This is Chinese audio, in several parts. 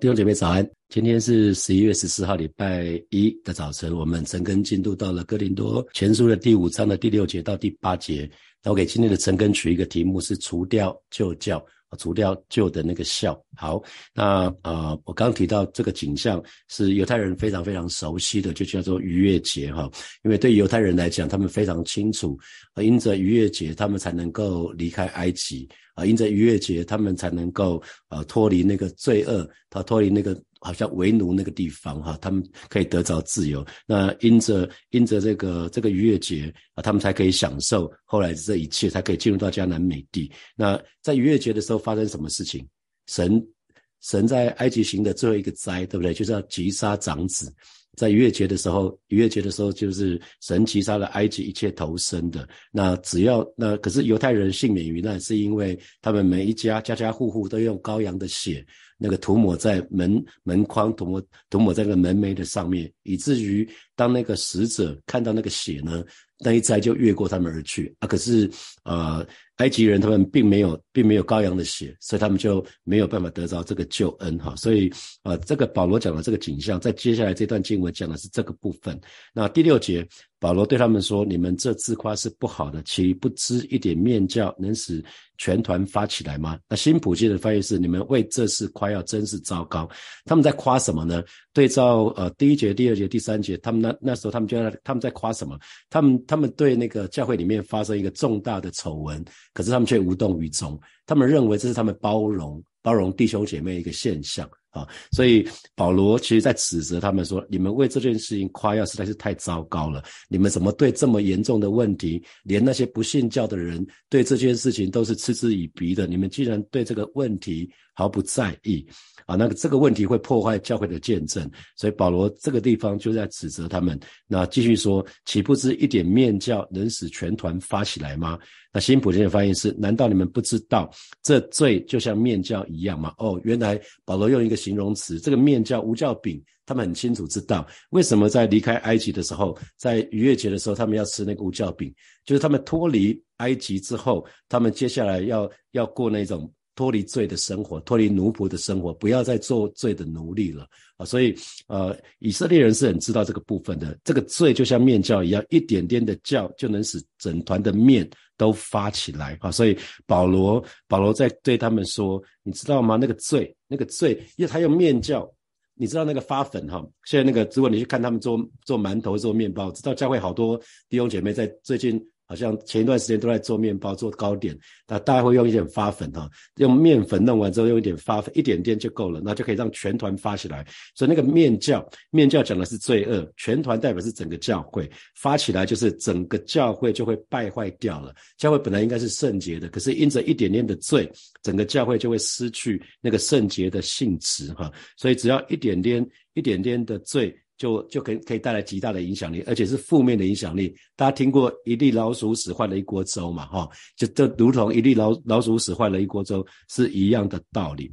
弟兄姐妹早安，今天是十一月十四号，礼拜一的早晨，我们陈根进度到了哥林多前书的第五章的第六节到第八节。那我给今天的陈根取一个题目是除掉旧教，除掉旧的那个孝。好，那呃，我刚提到这个景象是犹太人非常非常熟悉的，就叫做逾越节哈。因为对犹太人来讲，他们非常清楚，因着逾越节，他们才能够离开埃及。啊，因着逾越节，他们才能够啊脱离那个罪恶，他脱离那个好像为奴那个地方哈，他们可以得着自由。那因着因着这个这个逾越节啊，他们才可以享受后来这一切，才可以进入到迦南美地。那在逾越节的时候发生什么事情？神神在埃及行的最后一个灾，对不对？就是要击杀长子。在逾越节的时候，逾越节的时候就是神击杀了埃及一切投生的。那只要那可是犹太人幸免于难，是因为他们每一家家家户户都用羔羊的血，那个涂抹在门门框，涂抹涂抹在那个门楣的上面，以至于当那个使者看到那个血呢，那一灾就越过他们而去啊。可是呃。埃及人他们并没有，并没有羔羊的血，所以他们就没有办法得着这个救恩哈。所以呃，这个保罗讲的这个景象，在接下来这段经文讲的是这个部分。那第六节。保罗对他们说：“你们这自夸是不好的，岂不知一点面教能使全团发起来吗？”那新普济的翻译是：“你们为这事夸耀，真是糟糕。”他们在夸什么呢？对照呃第一节、第二节、第三节，他们那那时候他们就在他们在夸什么？他们他他们对那个教会里面发生一个重大的丑闻，可是他们却无动于衷。他们认为这是他们包容包容弟兄姐妹一个现象。啊，所以保罗其实在指责他们说：你们为这件事情夸耀实在是太糟糕了。你们怎么对这么严重的问题，连那些不信教的人对这件事情都是嗤之以鼻的？你们竟然对这个问题毫不在意？啊，那个这个问题会破坏教会的见证，所以保罗这个地方就在指责他们。那继续说，岂不知一点面教能使全团发起来吗？那新普京的翻译是：难道你们不知道这罪就像面教一样吗？哦，原来保罗用一个形容词，这个面教无教饼，他们很清楚知道为什么在离开埃及的时候，在逾越节的时候，他们要吃那个无教饼，就是他们脱离埃及之后，他们接下来要要过那种。脱离罪的生活，脱离奴仆的生活，不要再做罪的奴隶了啊！所以，呃，以色列人是很知道这个部分的。这个罪就像面教一样，一点点的教就能使整团的面都发起来啊！所以保罗，保罗在对他们说：“你知道吗？那个罪，那个罪，因为他用面教，你知道那个发粉哈？现在那个，如果你去看他们做做馒头、做面包，知道教会好多弟兄姐妹在最近。”好像前一段时间都在做面包、做糕点，那大家会用一点发粉哈，用面粉弄完之后用一点发粉，一点点就够了，那就可以让全团发起来。所以那个面教，面教讲的是罪恶，全团代表是整个教会发起来，就是整个教会就会败坏掉了。教会本来应该是圣洁的，可是因着一点点的罪，整个教会就会失去那个圣洁的性质哈。所以只要一点点、一点点的罪。就就可以可以带来极大的影响力，而且是负面的影响力。大家听过一粒老鼠屎坏了一锅粥嘛？哈，就就如同一粒老老鼠屎坏了一锅粥是一样的道理。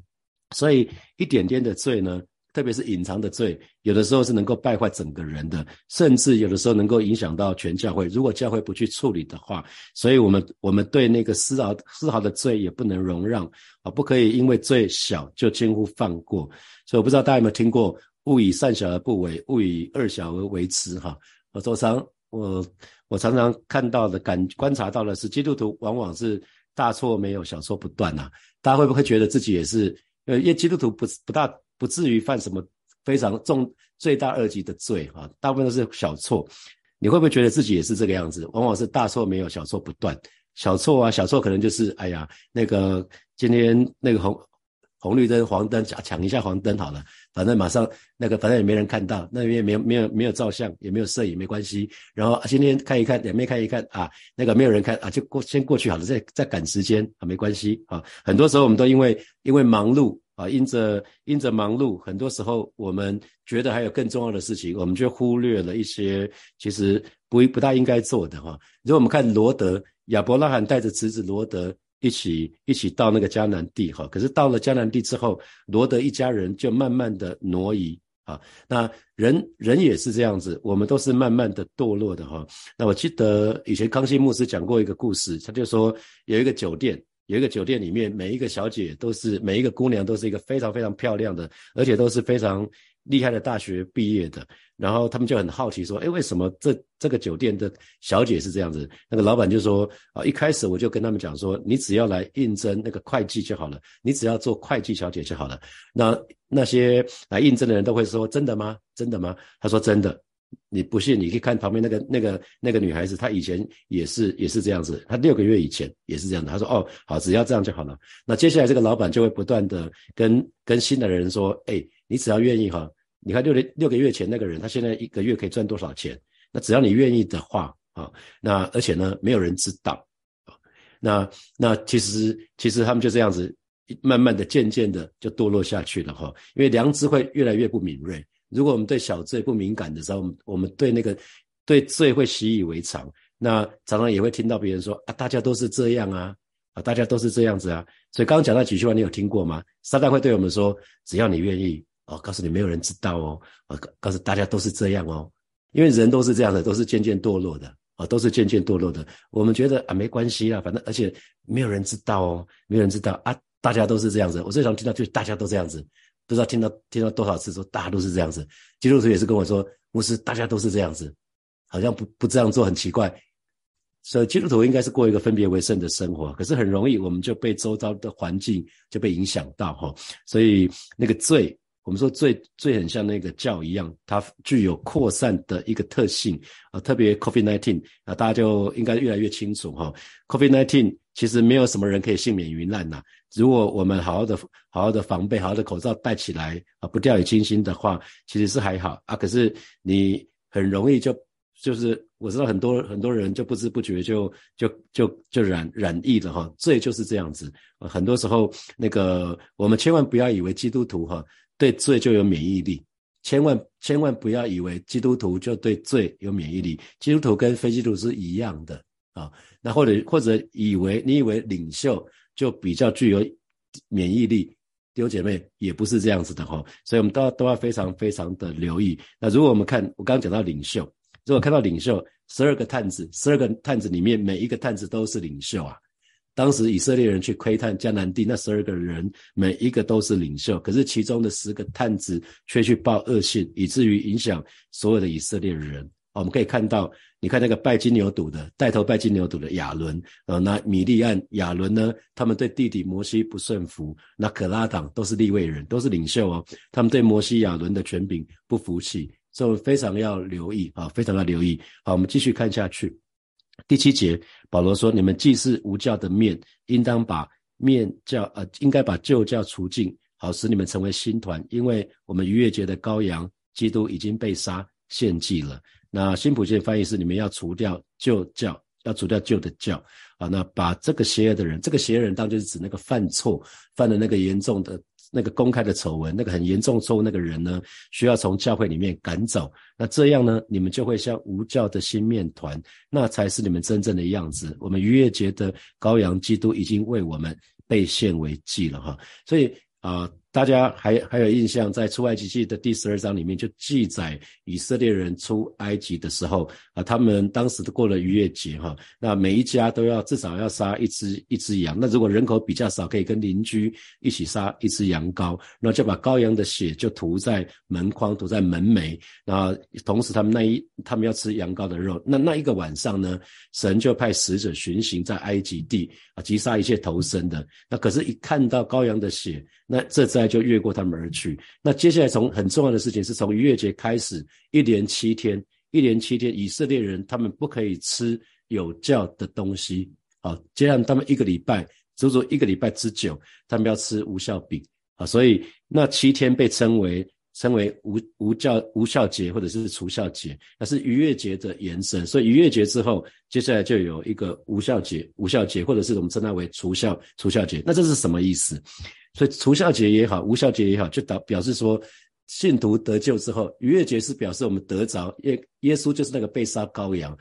所以一点点的罪呢，特别是隐藏的罪，有的时候是能够败坏整个人的，甚至有的时候能够影响到全教会。如果教会不去处理的话，所以我们我们对那个丝毫丝毫的罪也不能容让啊，不可以因为罪小就轻忽放过。所以我不知道大家有没有听过。勿以善小而不为，勿以恶小而为之。哈，我常常我我常常看到的感观察到的是，基督徒往往是大错没有，小错不断呐。大家会不会觉得自己也是？呃，因为基督徒不不大不至于犯什么非常重罪大恶极的罪哈，大部分都是小错。你会不会觉得自己也是这个样子？往往是大错没有，小错不断。小错啊，小错可能就是哎呀，那个今天那个红。红绿灯、黄灯，抢抢一下黄灯好了，反正马上那个，反正也没人看到，那边没有没有没有照相，也没有摄影，没关系。然后今天看一看，两边看一看啊，那个没有人看啊，就过先过去好了，再再赶时间啊，没关系啊。很多时候我们都因为因为忙碌啊，因着因着忙碌，很多时候我们觉得还有更重要的事情，我们就忽略了一些其实不不大应该做的哈。如果我们看罗德亚伯拉罕带着侄子罗德。一起一起到那个迦南地哈，可是到了迦南地之后，罗德一家人就慢慢的挪移啊。那人人也是这样子，我们都是慢慢的堕落的哈。那我记得以前康熙牧师讲过一个故事，他就说有一个酒店，有一个酒店里面，每一个小姐都是每一个姑娘都是一个非常非常漂亮的，而且都是非常厉害的大学毕业的。然后他们就很好奇说：“哎，为什么这这个酒店的小姐是这样子？”那个老板就说：“啊，一开始我就跟他们讲说，你只要来应征那个会计就好了，你只要做会计小姐就好了。那那些来应征的人都会说：真的吗？真的吗？他说真的。你不信，你可以看旁边那个那个那个女孩子，她以前也是也是这样子，她六个月以前也是这样的。他说：哦，好，只要这样就好了。那接下来这个老板就会不断的跟跟新的人说：哎，你只要愿意哈。”你看六六六个月前那个人，他现在一个月可以赚多少钱？那只要你愿意的话啊，那而且呢，没有人知道啊，那那其实其实他们就这样子，慢慢的、渐渐的就堕落下去了哈。因为良知会越来越不敏锐。如果我们对小罪不敏感的时候，我们对那个对罪会习以为常，那常常也会听到别人说啊，大家都是这样啊，啊，大家都是这样子啊。所以刚刚讲那几句话，你有听过吗？撒旦会对我们说，只要你愿意。哦，告诉你，没有人知道哦。我告诉大家都是这样哦，因为人都是这样的，都是渐渐堕落的哦，都是渐渐堕落的。我们觉得啊，没关系啦，反正而且没有人知道哦，没有人知道啊，大家都是这样子。我最常听到就是大家都这样子，不知道听到听到多少次说大家都是这样子。基督徒也是跟我说，牧师，大家都是这样子，好像不不这样做很奇怪。所以基督徒应该是过一个分别为圣的生活，可是很容易我们就被周遭的环境就被影响到哈，所以那个罪。我们说最最很像那个教一样，它具有扩散的一个特性啊，特别 COVID nineteen 啊，大家就应该越来越清楚哈。COVID nineteen 其实没有什么人可以幸免于难呐。如果我们好好的、好好的防备，好好的口罩戴起来啊，不掉以轻心的话，其实是还好啊。可是你很容易就就是我知道很多很多人就不知不觉就就就就染染疫了哈。罪就是这样子，很多时候那个我们千万不要以为基督徒哈。对罪就有免疫力，千万千万不要以为基督徒就对罪有免疫力，基督徒跟非基督徒是一样的啊。那或者或者以为你以为领袖就比较具有免疫力，弟兄姐妹也不是这样子的哈。所以我们都要都要非常非常的留意。那如果我们看我刚刚讲到领袖，如果看到领袖十二个探子，十二个探子里面每一个探子都是领袖啊。当时以色列人去窥探迦南地，那十二个人每一个都是领袖，可是其中的十个探子却去报恶信，以至于影响所有的以色列人。我们可以看到，你看那个拜金牛犊的，带头拜金牛犊的亚伦，呃，那米利安、亚伦呢，他们对弟弟摩西不顺服，那可拉党都是立位人，都是领袖哦，他们对摩西、亚伦的权柄不服气，所以非常要留意啊，非常要留意。好，我们继续看下去。第七节，保罗说：“你们既是无教的面，应当把面教呃，应该把旧教除尽，好使你们成为新团。因为我们逾越节的羔羊基督已经被杀献祭了。那新普线翻译是：你们要除掉旧教，要除掉旧的教啊。那把这个邪恶的人，这个邪恶人当就是指那个犯错、犯的那个严重的。”那个公开的丑闻，那个很严重错误那个人呢，需要从教会里面赶走。那这样呢，你们就会像无教的新面团，那才是你们真正的样子。我们逾越节的羔羊基督已经为我们被献为祭了哈，所以啊。大家还还有印象，在出埃及记的第十二章里面就记载以色列人出埃及的时候啊，他们当时都过了逾越节哈，那每一家都要至少要杀一只一只羊，那如果人口比较少，可以跟邻居一起杀一只羊羔，然后就把羔羊的血就涂在门框、涂在门楣，然后同时他们那一他们要吃羊羔的肉，那那一个晚上呢，神就派使者巡行在埃及地啊，击杀一切投生的，那可是，一看到羔羊的血，那这在就越过他们而去。那接下来从很重要的事情是从逾越节开始，一连七天，一连七天，以色列人他们不可以吃有教的东西。好，接下来他们一个礼拜，足足一个礼拜之久，他们要吃无效饼。啊，所以那七天被称为。称为无无教无效节或者是除孝节，那是逾越节的延伸。所以逾越节之后，接下来就有一个无效节，无效节或者是我们称它为除孝除孝节。那这是什么意思？所以除孝节也好，无效节也好，就表表示说信徒得救之后，逾越节是表示我们得着耶耶稣就是那个被杀羔羊，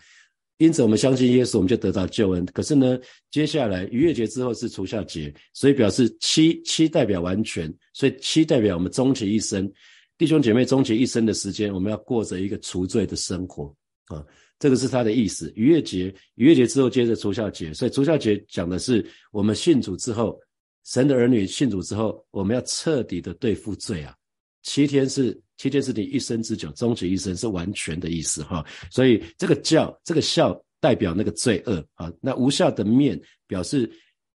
因此我们相信耶稣，我们就得到救恩。可是呢，接下来逾越节之后是除孝节，所以表示七七代表完全，所以七代表我们终其一生。弟兄姐妹，终结一生的时间，我们要过着一个除罪的生活啊！这个是他的意思。逾越节，逾越节之后接着除孝节，所以除孝节讲的是我们信主之后，神的儿女信主之后，我们要彻底的对付罪啊。七天是七天是你一生之久，终其一生是完全的意思哈。所以这个教，这个孝代表那个罪恶啊。那无效的面表示，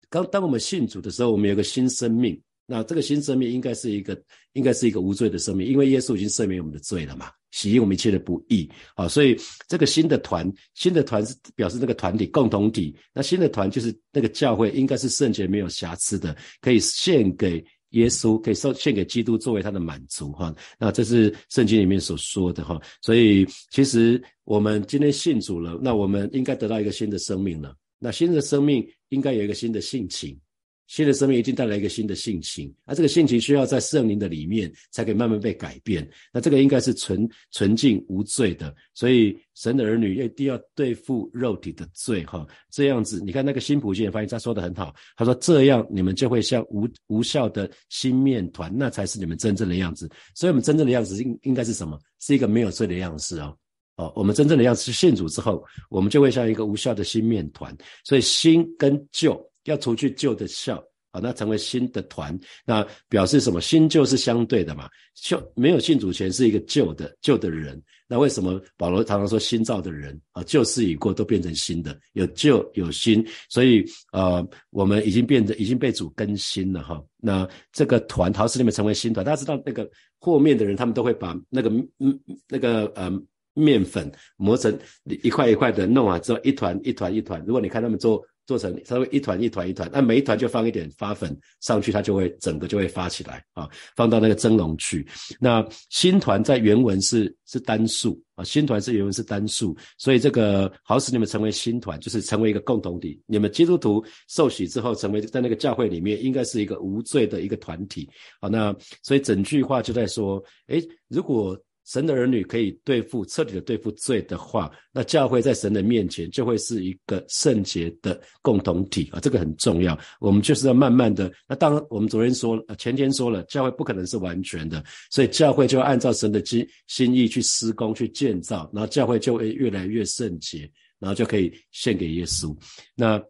刚当我们信主的时候，我们有个新生命。那这个新生命应该是一个，应该是一个无罪的生命，因为耶稣已经赦免我们的罪了嘛，洗净我们一切的不义啊，所以这个新的团，新的团是表示这个团体共同体。那新的团就是那个教会，应该是圣洁没有瑕疵的，可以献给耶稣，可以送献给基督作为他的满足哈。那这是圣经里面所说的哈。所以其实我们今天信主了，那我们应该得到一个新的生命了。那新的生命应该有一个新的性情。新的生命一定带来一个新的性情，而这个性情需要在圣灵的里面才可以慢慢被改变。那这个应该是纯纯净无罪的，所以神的儿女一定要对付肉体的罪，哈，这样子。你看那个新普信的翻译，他说的很好，他说这样你们就会像无无效的新面团，那才是你们真正的样子。所以我们真正的样子应应该是什么？是一个没有罪的样式哦。哦，我们真正的样子是信主之后，我们就会像一个无效的新面团。所以新跟旧。要除去旧的孝啊，那成为新的团，那表示什么？新旧是相对的嘛？旧没有信主前是一个旧的旧的人，那为什么保罗常常说新造的人啊？旧事已过，都变成新的，有旧有新，所以呃，我们已经变得已经被主更新了哈。那这个团陶瓷里面成为新团，大家知道那个和面的人，他们都会把那个嗯那个呃面粉磨成一块一块的弄啊，之后一团一团一团。如果你看他们做。做成稍微一团一团一团，那每一团就放一点发粉上去，它就会整个就会发起来啊，放到那个蒸笼去。那新团在原文是是单数啊，新团是原文是单数，所以这个好使你们成为新团，就是成为一个共同体。你们基督徒受洗之后，成为在那个教会里面，应该是一个无罪的一个团体。好，那所以整句话就在说，诶，如果。神的儿女可以对付彻底的对付罪的话，那教会在神的面前就会是一个圣洁的共同体啊，这个很重要。我们就是要慢慢的。那当，我们昨天说了，前天说了，教会不可能是完全的，所以教会就按照神的心心意去施工去建造，然后教会就会越来越圣洁，然后就可以献给耶稣。那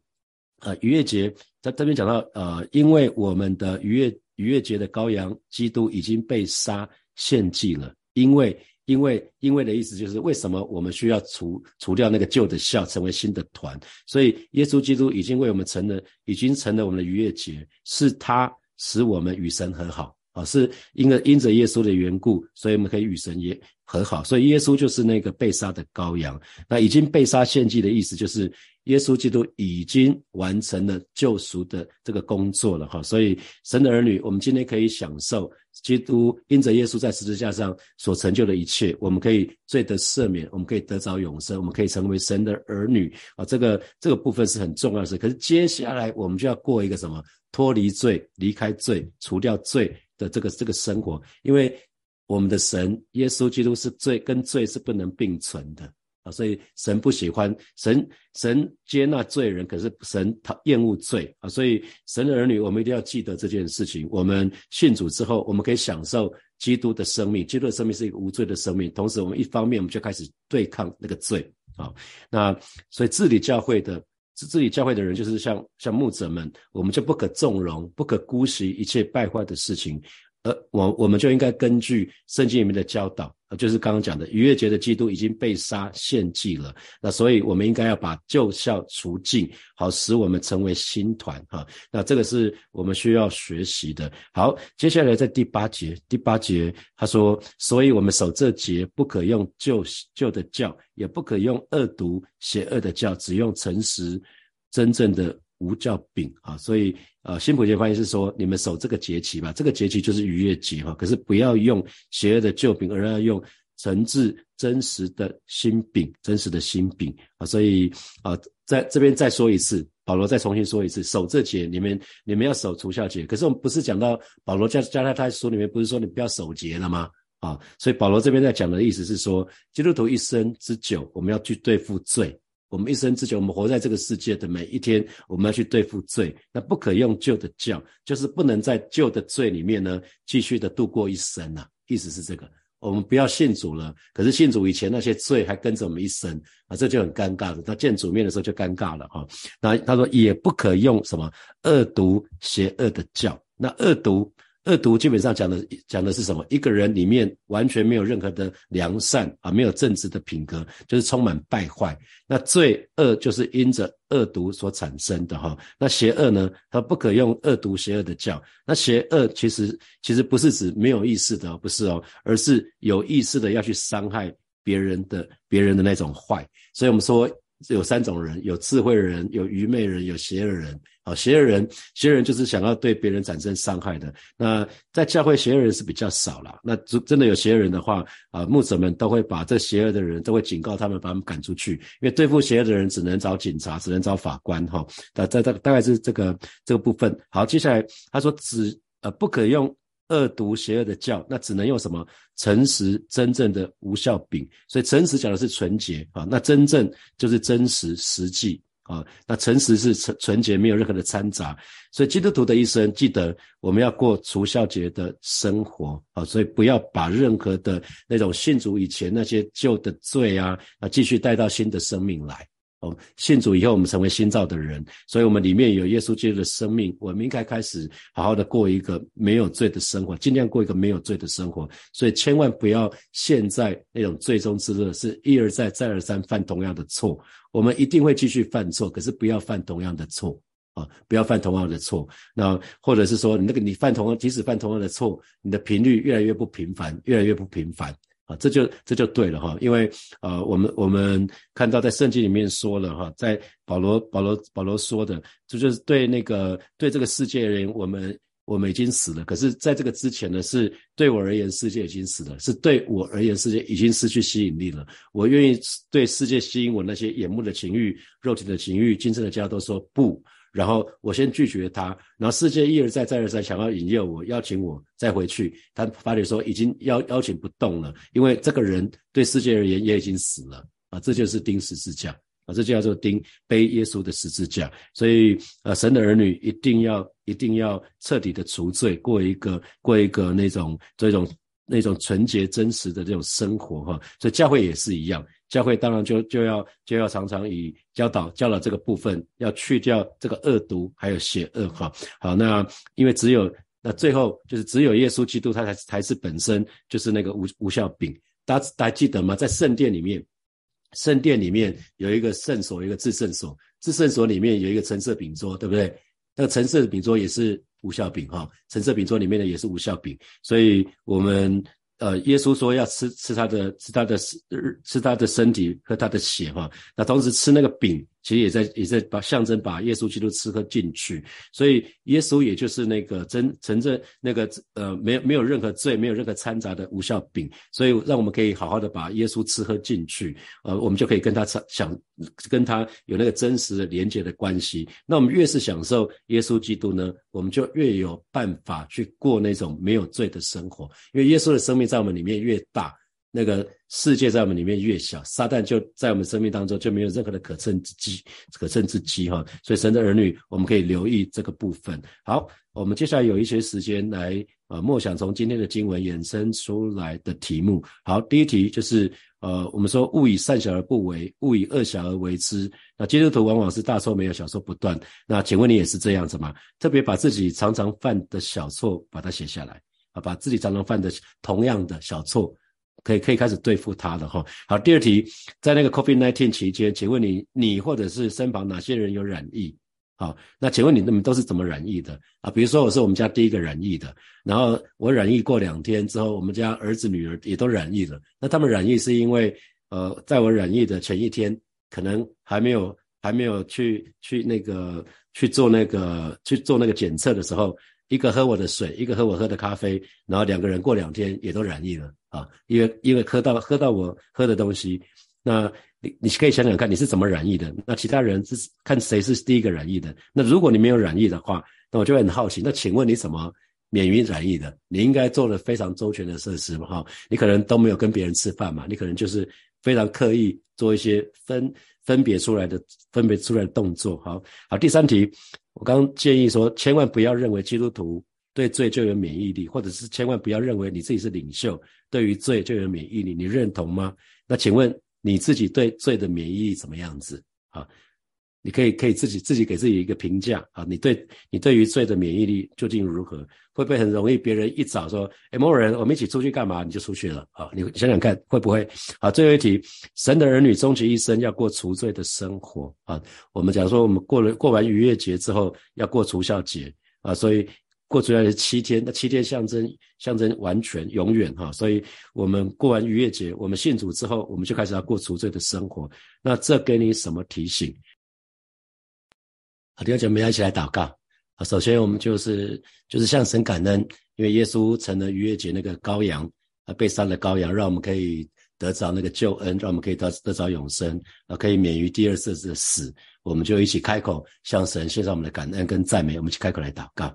呃，逾越节在这边讲到呃，因为我们的逾越逾越节的羔羊基督已经被杀献祭了。因为，因为，因为的意思就是，为什么我们需要除除掉那个旧的孝，成为新的团？所以，耶稣基督已经为我们成了，已经成了我们的逾越节，是他使我们与神和好啊！是因为因着耶稣的缘故，所以我们可以与神也和好。所以，耶稣就是那个被杀的羔羊。那已经被杀献祭的意思就是。耶稣基督已经完成了救赎的这个工作了哈，所以神的儿女，我们今天可以享受基督因着耶稣在十字架上所成就的一切，我们可以罪得赦免，我们可以得着永生，我们可以成为神的儿女啊，这个这个部分是很重要的事。可是接下来我们就要过一个什么脱离罪、离开罪、除掉罪的这个这个生活，因为我们的神耶稣基督是罪跟罪是不能并存的。啊，所以神不喜欢神，神接纳罪人，可是神讨厌恶罪啊。所以神的儿女，我们一定要记得这件事情。我们信主之后，我们可以享受基督的生命。基督的生命是一个无罪的生命，同时我们一方面我们就开始对抗那个罪啊。那所以治理教会的治理教会的人，就是像像牧者们，我们就不可纵容，不可姑息一切败坏的事情。而，我我们就应该根据圣经里面的教导，就是刚刚讲的逾越节的基督已经被杀献祭了，那所以我们应该要把旧孝除尽，好使我们成为新团哈。那这个是我们需要学习的。好，接下来在第八节，第八节他说，所以我们守这节不可用旧旧的教，也不可用恶毒邪恶的教，只用诚实真正的。无教饼啊，所以呃，新普节翻译是说，你们守这个节期吧，这个节期就是逾越节哈。可是不要用邪恶的旧饼，而要用诚挚真实的新饼，真实的新饼啊。所以啊，在这边再说一次，保罗再重新说一次，守这节，你们你们要守除孝节。可是我们不是讲到保罗加加拉太书里面不是说你不要守节了吗？啊，所以保罗这边在讲的意思是说，基督徒一生之久，我们要去对付罪。我们一生之久，我们活在这个世界的每一天，我们要去对付罪，那不可用旧的教，就是不能在旧的罪里面呢继续的度过一生啊。意思是这个，我们不要信主了，可是信主以前那些罪还跟着我们一生啊，这就很尴尬的。他见主面的时候就尴尬了哈。那他说也不可用什么恶毒邪恶的教，那恶毒。恶毒基本上讲的讲的是什么？一个人里面完全没有任何的良善啊，没有正直的品格，就是充满败坏。那罪恶就是因着恶毒所产生的哈。那邪恶呢？它不可用恶毒邪恶的教。那邪恶其实其实不是指没有意识的，不是哦，而是有意识的要去伤害别人的别人的那种坏。所以我们说。有三种人：有智慧人，有愚昧人，有邪恶人。好，邪恶人，邪恶人就是想要对别人产生伤害的。那在教会，邪恶人是比较少了。那真真的有邪恶人的话，啊，牧者们都会把这邪恶的人都会警告他们，把他们赶出去。因为对付邪恶的人，只能找警察，只能找法官。哈，大大大大概是这个这个部分。好，接下来他说，只呃不可用。恶毒邪恶的教，那只能用什么诚实真正的无效饼？所以诚实讲的是纯洁啊，那真正就是真实实际啊。那诚实是纯纯洁，没有任何的掺杂。所以基督徒的一生，记得我们要过除孝节的生活啊。所以不要把任何的那种信主以前那些旧的罪啊啊，继续带到新的生命来。信主以后，我们成为新造的人，所以我们里面有耶稣基督的生命，我们应该开始好好的过一个没有罪的生活，尽量过一个没有罪的生活。所以千万不要陷在那种最终之乐，是一而再、再而三犯同样的错。我们一定会继续犯错，可是不要犯同样的错啊！不要犯同样的错。那或者是说，你那个你犯同样，即使犯同样的错，你的频率越来越不频繁，越来越不频繁。啊，这就这就对了哈，因为呃，我们我们看到在圣经里面说了哈，在保罗保罗保罗说的，这就是对那个对这个世界人，我们我们已经死了。可是在这个之前呢，是对我而言，世界已经死了；是对我而言，世界已经失去吸引力了。我愿意对世界吸引我那些眼目的情欲、肉体的情欲、今生的家都说不。然后我先拒绝他，然后世界一而再再而三想要引诱我，邀请我再回去。他法律说已经邀邀请不动了，因为这个人对世界而言也已经死了啊，这就是钉十字架啊，这就叫做钉背耶稣的十字架。所以呃，神的儿女一定要一定要彻底的除罪，过一个过一个那种这种那种纯洁真实的这种生活哈。所以教会也是一样。教会当然就就要就要常常以教导教导这个部分，要去掉这个恶毒还有邪恶哈。好，那因为只有那最后就是只有耶稣基督他才才是本身就是那个无无效饼。大家大家记得吗？在圣殿里面，圣殿里面有一个圣所，一个至圣所，至圣所里面有一个橙色饼桌，对不对？那个橙色饼桌也是无效饼哈，橙色饼桌里面的也是无效饼，所以我们。呃，耶稣说要吃吃他的吃他的吃他的身体和他的血哈，那同时吃那个饼。其实也在也在把象征把耶稣基督吃喝进去，所以耶稣也就是那个真真正那个呃没有没有任何罪没有任何掺杂的无效饼，所以让我们可以好好的把耶稣吃喝进去，呃我们就可以跟他想跟他有那个真实的连接的关系。那我们越是享受耶稣基督呢，我们就越有办法去过那种没有罪的生活，因为耶稣的生命在我们里面越大。那个世界在我们里面越小，撒旦就在我们生命当中就没有任何的可乘之机，可乘之机哈。所以神的儿女，我们可以留意这个部分。好，我们接下来有一些时间来呃默想从今天的经文衍生出来的题目。好，第一题就是呃我们说勿以善小而不为，勿以恶小而为之。那基督徒往往是大错没有，小错不断。那请问你也是这样子吗？特别把自己常常犯的小错把它写下来啊，把自己常常犯的同样的小错。可以可以开始对付他了哈。好，第二题，在那个 COVID nineteen 期间，请问你你或者是身旁哪些人有染疫？好，那请问你们都是怎么染疫的啊？比如说我是我们家第一个染疫的，然后我染疫过两天之后，我们家儿子女儿也都染疫了。那他们染疫是因为呃，在我染疫的前一天，可能还没有还没有去去那个去做那个去做那个检测的时候。一个喝我的水，一个喝我喝的咖啡，然后两个人过两天也都染疫了啊！因为因为喝到喝到我喝的东西，那你你可以想想看你是怎么染疫的？那其他人是看谁是第一个染疫的？那如果你没有染疫的话，那我就很好奇，那请问你怎么免于染疫的？你应该做了非常周全的设施嘛？哈，你可能都没有跟别人吃饭嘛？你可能就是非常刻意做一些分分别出来的分别出来的动作。好好，第三题。我刚建议说，千万不要认为基督徒对罪就有免疫力，或者是千万不要认为你自己是领袖，对于罪就有免疫力，你认同吗？那请问你自己对罪的免疫力怎么样子？啊？你可以可以自己自己给自己一个评价啊，你对你对于罪的免疫力究竟如何？会不会很容易别人一早说，哎，某人，我们一起出去干嘛？你就出去了啊？你想想看会不会？好，最后一题，神的儿女终其一生要过除罪的生活啊。我们讲说，我们过了过完逾越节之后要过除孝节啊，所以过除来是七天，那七天象征象征完全永远哈。所以我们过完逾越节，我们信主之后，我们就开始要过除罪的生活。那这给你什么提醒？好，弟兄姐妹，一起来祷告。啊，首先我们就是就是向神感恩，因为耶稣成了逾越节那个羔羊，啊，被杀的羔羊，让我们可以得着那个救恩，让我们可以得得着永生，啊，可以免于第二次的死。我们就一起开口向神献上我们的感恩跟赞美。我们一起开口来祷告，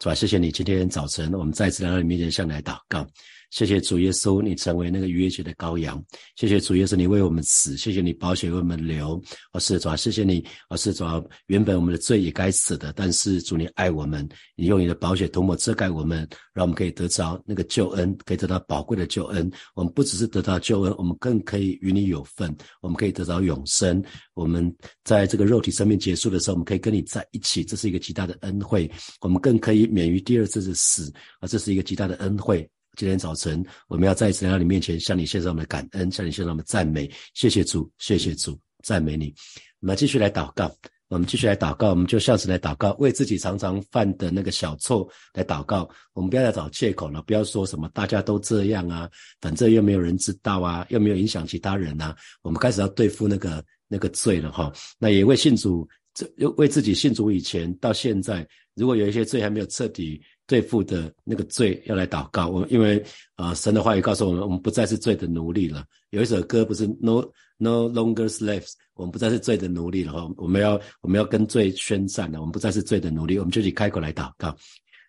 是吧？谢谢你今天早晨，我们再次来到你面前向你来祷告。谢谢主耶稣，你成为那个逾越节的羔羊。谢谢主耶稣，你为我们死。谢谢你宝血为我们流。我是主，谢谢你，我是主。原本我们的罪也该死的，但是主你爱我们，你用你的宝血涂抹遮盖我们，让我们可以得着那个救恩，可以得到宝贵的救恩。我们不只是得到救恩，我们更可以与你有份，我们可以得到永生。我们在这个肉体生命结束的时候，我们可以跟你在一起，这是一个极大的恩惠。我们更可以免于第二次的死，啊，这是一个极大的恩惠。今天早晨，我们要再一次来到你面前，向你献上我们的感恩，向你献上我们的赞美。谢谢主，谢谢主，赞美你。我们继续来祷告，我们继续来祷告，我们就像是来祷告，为自己常常犯的那个小错来祷告。我们不要再找借口了，不要说什么大家都这样啊，反正又没有人知道啊，又没有影响其他人啊。我们开始要对付那个那个罪了哈。那也为信主，这又为自己信主以前到现在，如果有一些罪还没有彻底。对付的那个罪要来祷告，我因为啊神的话语告诉我们，我们不再是罪的奴隶了。有一首歌不是 No No Longer Slaves，我们不再是罪的奴隶了哈。我们要我们要跟罪宣战了，我们不再是罪的奴隶，我们就去开口来祷告。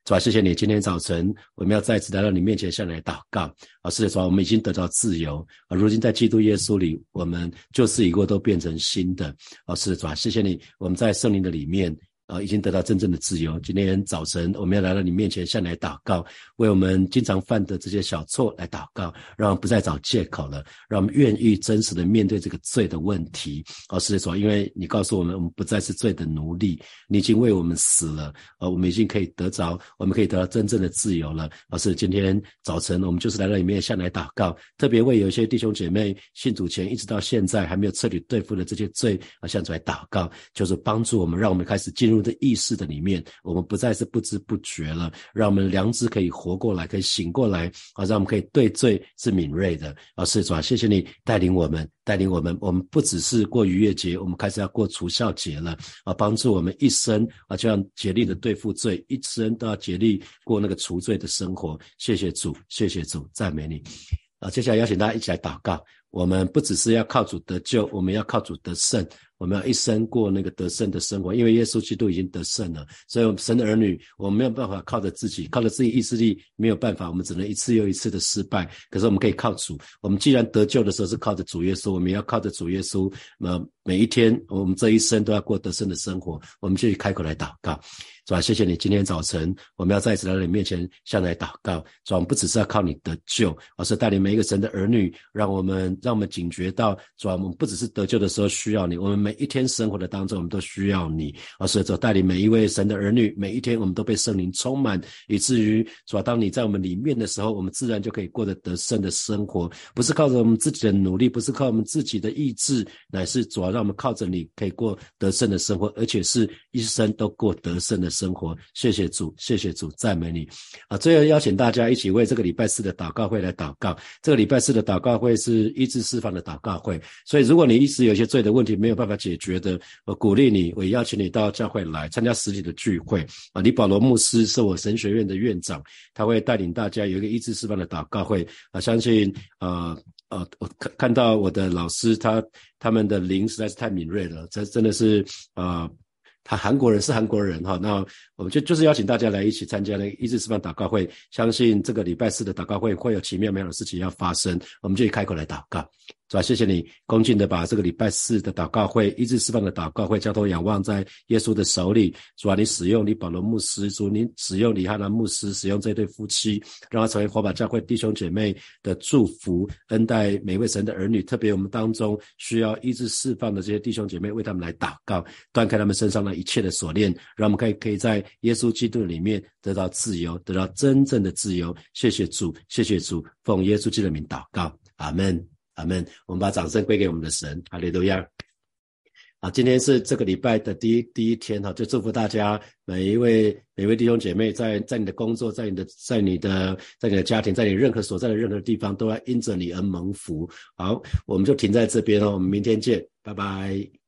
主啊，谢谢你，今天早晨我们要再次来到你面前向你来祷告。啊，是的，主啊，我们已经得到自由啊，如今在基督耶稣里，我们旧事已过，都变成新的。啊，是的，主啊，谢谢你，我们在圣灵的里面。啊，已经得到真正的自由。今天早晨，我们要来到你面前，向你来祷告，为我们经常犯的这些小错来祷告，让我们不再找借口了，让我们愿意真实的面对这个罪的问题。哦，是的，说，因为你告诉我们，我们不再是罪的奴隶，你已经为我们死了，呃，我们已经可以得着，我们可以得到真正的自由了。而是今天早晨，我们就是来到里面向来祷告，特别为有些弟兄姐妹信主前一直到现在还没有彻底对付的这些罪啊，向主来祷告，就是帮助我们，让我们开始进入。入的意识的里面，我们不再是不知不觉了，让我们良知可以活过来，可以醒过来啊，让我们可以对罪是敏锐的啊，是主啊，谢谢你带领我们，带领我们，我们不只是过逾越节，我们开始要过除孝节了啊，帮助我们一生啊，就要竭力的对付罪，一生都要竭力过那个除罪的生活。谢谢主，谢谢主，赞美你啊！接下来邀请大家一起来祷告，我们不只是要靠主得救，我们要靠主得胜。我们要一生过那个得胜的生活，因为耶稣基督已经得胜了，所以神的儿女，我们没有办法靠着自己，靠着自己意志力没有办法，我们只能一次又一次的失败。可是我们可以靠主，我们既然得救的时候是靠着主耶稣，我们要靠着主耶稣，那每一天我们这一生都要过得胜的生活，我们就开口来祷告。是吧？谢谢你，今天早晨我们要再次来到你面前，向来祷告。主，我们不只是要靠你得救，而是带领每一个神的儿女，让我们让我们警觉到，主啊，我们不只是得救的时候需要你，我们每一天生活的当中，我们都需要你。而是主带领每一位神的儿女，每一天我们都被圣灵充满，以至于主啊，当你在我们里面的时候，我们自然就可以过得得胜的生活。不是靠着我们自己的努力，不是靠我们自己的意志，乃是主要让我们靠着你可以过得胜的生活，而且是一生都过得胜的。生活，谢谢主，谢谢主，赞美你啊！最后邀请大家一起为这个礼拜四的祷告会来祷告。这个礼拜四的祷告会是一次释放的祷告会，所以如果你一直有些罪的问题没有办法解决的，我鼓励你，我邀请你到教会来参加实体的聚会啊！李保罗牧师是我神学院的院长，他会带领大家有一个一次释放的祷告会啊！相信啊啊，我看看到我的老师他他们的灵实在是太敏锐了，这真的是啊。他韩国人是韩国人哈，那我们就就是邀请大家来一起参加那个一日吃饭祷告会，相信这个礼拜四的祷告会会有奇妙美好的事情要发生，我们就开口来祷告。主啊，谢谢你恭敬的把这个礼拜四的祷告会、医治释放的祷告会交托仰望在耶稣的手里。主啊，你使用你保罗牧师，主你使用李汉兰牧师，使用这对夫妻，让他成为火把教会弟兄姐妹的祝福，恩待每位神的儿女。特别我们当中需要医治释放的这些弟兄姐妹，为他们来祷告，断开他们身上的一切的锁链，让我们可以可以在耶稣基督里面得到自由，得到真正的自由。谢谢主，谢谢主，奉耶稣基督的名祷告，阿门，阿门。我们把掌声归给我们的神，哈利路亚。啊，今天是这个礼拜的第一第一天哈，就祝福大家每一位每位弟兄姐妹，在在你的工作，在你的在你的在你的家庭，在你任何所在的任何地方，都要因着你而蒙福。好，我们就停在这边哦，我们明天见，拜拜。